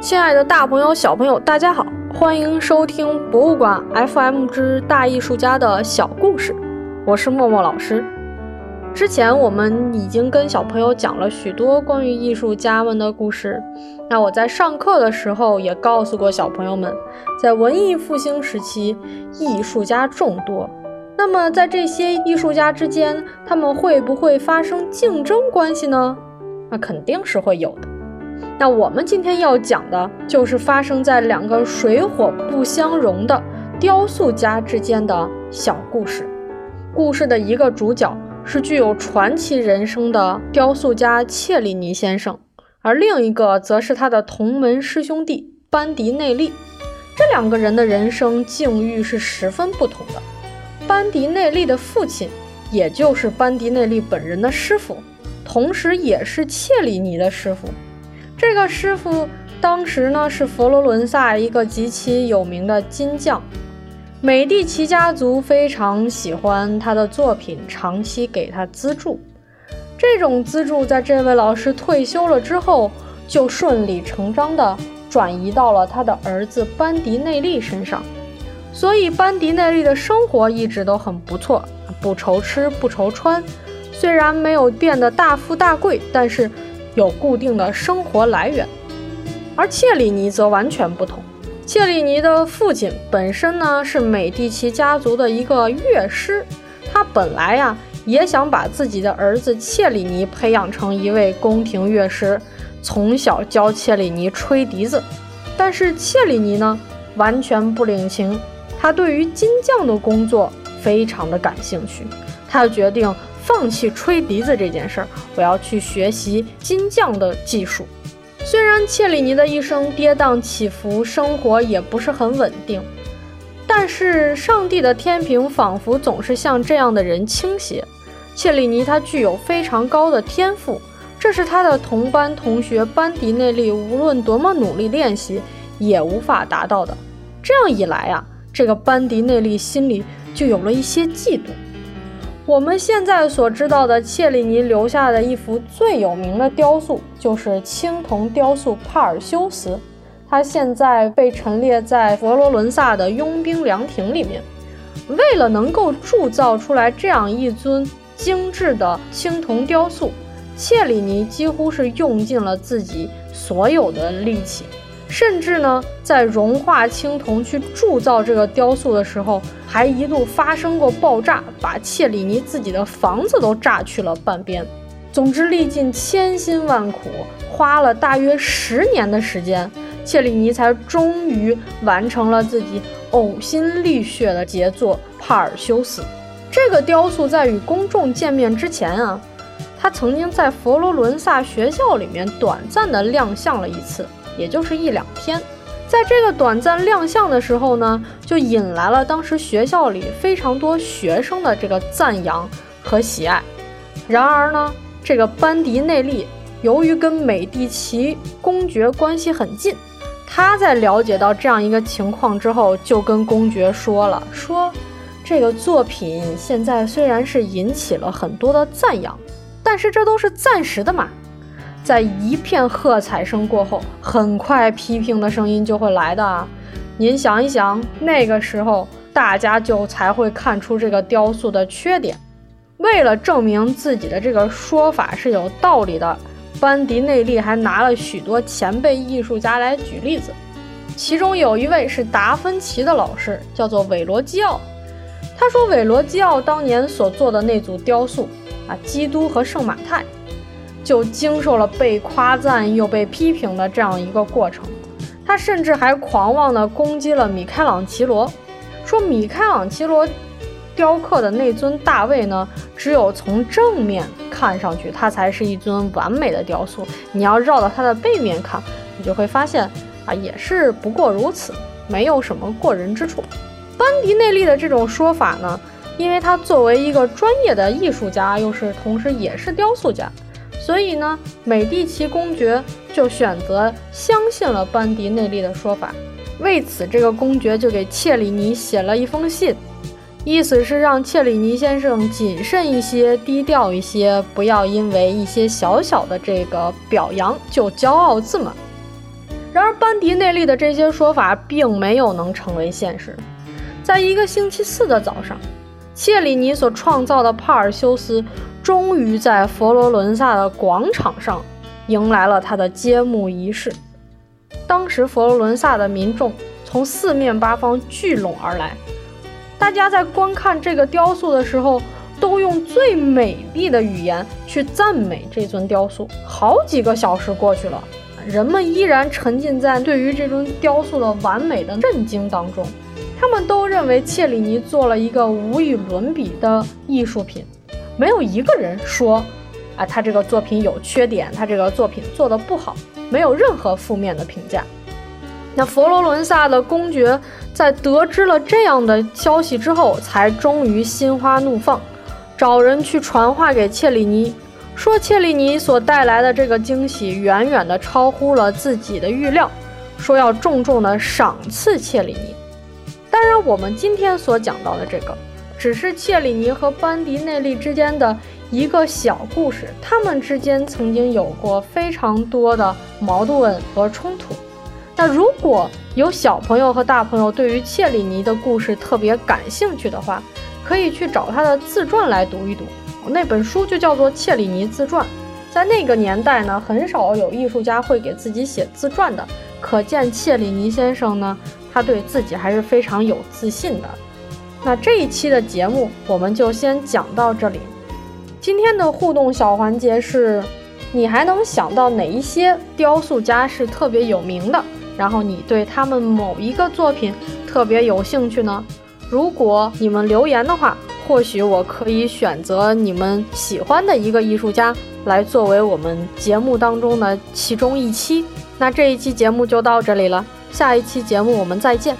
亲爱的大朋友、小朋友，大家好，欢迎收听博物馆 FM 之大艺术家的小故事，我是默默老师。之前我们已经跟小朋友讲了许多关于艺术家们的故事，那我在上课的时候也告诉过小朋友们，在文艺复兴时期，艺术家众多。那么在这些艺术家之间，他们会不会发生竞争关系呢？那肯定是会有的。那我们今天要讲的就是发生在两个水火不相容的雕塑家之间的小故事。故事的一个主角是具有传奇人生的雕塑家切里尼先生，而另一个则是他的同门师兄弟班迪内利。这两个人的人生境遇是十分不同的。班迪内利的父亲，也就是班迪内利本人的师傅，同时也是切里尼的师傅。这个师傅当时呢是佛罗伦萨一个极其有名的金匠，美第奇家族非常喜欢他的作品，长期给他资助。这种资助在这位老师退休了之后，就顺理成章地转移到了他的儿子班迪内利身上。所以班迪内利的生活一直都很不错，不愁吃不愁穿。虽然没有变得大富大贵，但是。有固定的生活来源，而切里尼则完全不同。切里尼的父亲本身呢是美第奇家族的一个乐师，他本来呀也想把自己的儿子切里尼培养成一位宫廷乐师，从小教切里尼吹笛子。但是切里尼呢完全不领情，他对于金匠的工作非常的感兴趣，他决定。放弃吹笛子这件事儿，我要去学习金匠的技术。虽然切里尼的一生跌宕起伏，生活也不是很稳定，但是上帝的天平仿佛总是向这样的人倾斜。切里尼他具有非常高的天赋，这是他的同班同学班迪内利无论多么努力练习也无法达到的。这样一来啊，这个班迪内利心里就有了一些嫉妒。我们现在所知道的切里尼留下的一幅最有名的雕塑，就是青铜雕塑帕尔修斯。它现在被陈列在佛罗伦萨的佣兵凉亭里面。为了能够铸造出来这样一尊精致的青铜雕塑，切里尼几乎是用尽了自己所有的力气。甚至呢，在融化青铜去铸造这个雕塑的时候，还一度发生过爆炸，把切里尼自己的房子都炸去了半边。总之，历尽千辛万苦，花了大约十年的时间，切里尼才终于完成了自己呕心沥血的杰作《帕尔修斯》。这个雕塑在与公众见面之前啊，他曾经在佛罗伦萨学校里面短暂的亮相了一次。也就是一两天，在这个短暂亮相的时候呢，就引来了当时学校里非常多学生的这个赞扬和喜爱。然而呢，这个班迪内利由于跟美第奇公爵关系很近，他在了解到这样一个情况之后，就跟公爵说了：“说这个作品现在虽然是引起了很多的赞扬，但是这都是暂时的嘛。”在一片喝彩声过后，很快批评的声音就会来的。您想一想，那个时候大家就才会看出这个雕塑的缺点。为了证明自己的这个说法是有道理的，班迪内利还拿了许多前辈艺术家来举例子，其中有一位是达芬奇的老师，叫做韦罗基奥。他说，韦罗基奥当年所做的那组雕塑啊，基督和圣马太。就经受了被夸赞又被批评的这样一个过程，他甚至还狂妄地攻击了米开朗基罗，说米开朗基罗雕刻的那尊大卫呢，只有从正面看上去，它才是一尊完美的雕塑。你要绕到它的背面看，你就会发现啊，也是不过如此，没有什么过人之处。班迪内利的这种说法呢，因为他作为一个专业的艺术家，又是同时也是雕塑家。所以呢，美第奇公爵就选择相信了班迪内利的说法。为此，这个公爵就给切里尼写了一封信，意思是让切里尼先生谨慎一些，低调一些，不要因为一些小小的这个表扬就骄傲自满。然而，班迪内利的这些说法并没有能成为现实。在一个星期四的早上，切里尼所创造的帕尔修斯终于在佛罗伦萨的广场上迎来了他的揭幕仪式。当时，佛罗伦萨的民众从四面八方聚拢而来，大家在观看这个雕塑的时候，都用最美丽的语言去赞美这尊雕塑。好几个小时过去了。人们依然沉浸在对于这尊雕塑的完美的震惊当中，他们都认为切里尼做了一个无与伦比的艺术品，没有一个人说，啊，他这个作品有缺点，他这个作品做的不好，没有任何负面的评价。那佛罗伦萨的公爵在得知了这样的消息之后，才终于心花怒放，找人去传话给切里尼。说切利尼所带来的这个惊喜远远的超乎了自己的预料，说要重重的赏赐切利尼。当然，我们今天所讲到的这个，只是切里尼和班迪内利之间的一个小故事，他们之间曾经有过非常多的矛盾和冲突。那如果有小朋友和大朋友对于切里尼的故事特别感兴趣的话，可以去找他的自传来读一读。那本书就叫做《切里尼自传》。在那个年代呢，很少有艺术家会给自己写自传的，可见切里尼先生呢，他对自己还是非常有自信的。那这一期的节目我们就先讲到这里。今天的互动小环节是：你还能想到哪一些雕塑家是特别有名的？然后你对他们某一个作品特别有兴趣呢？如果你们留言的话。或许我可以选择你们喜欢的一个艺术家来作为我们节目当中的其中一期。那这一期节目就到这里了，下一期节目我们再见。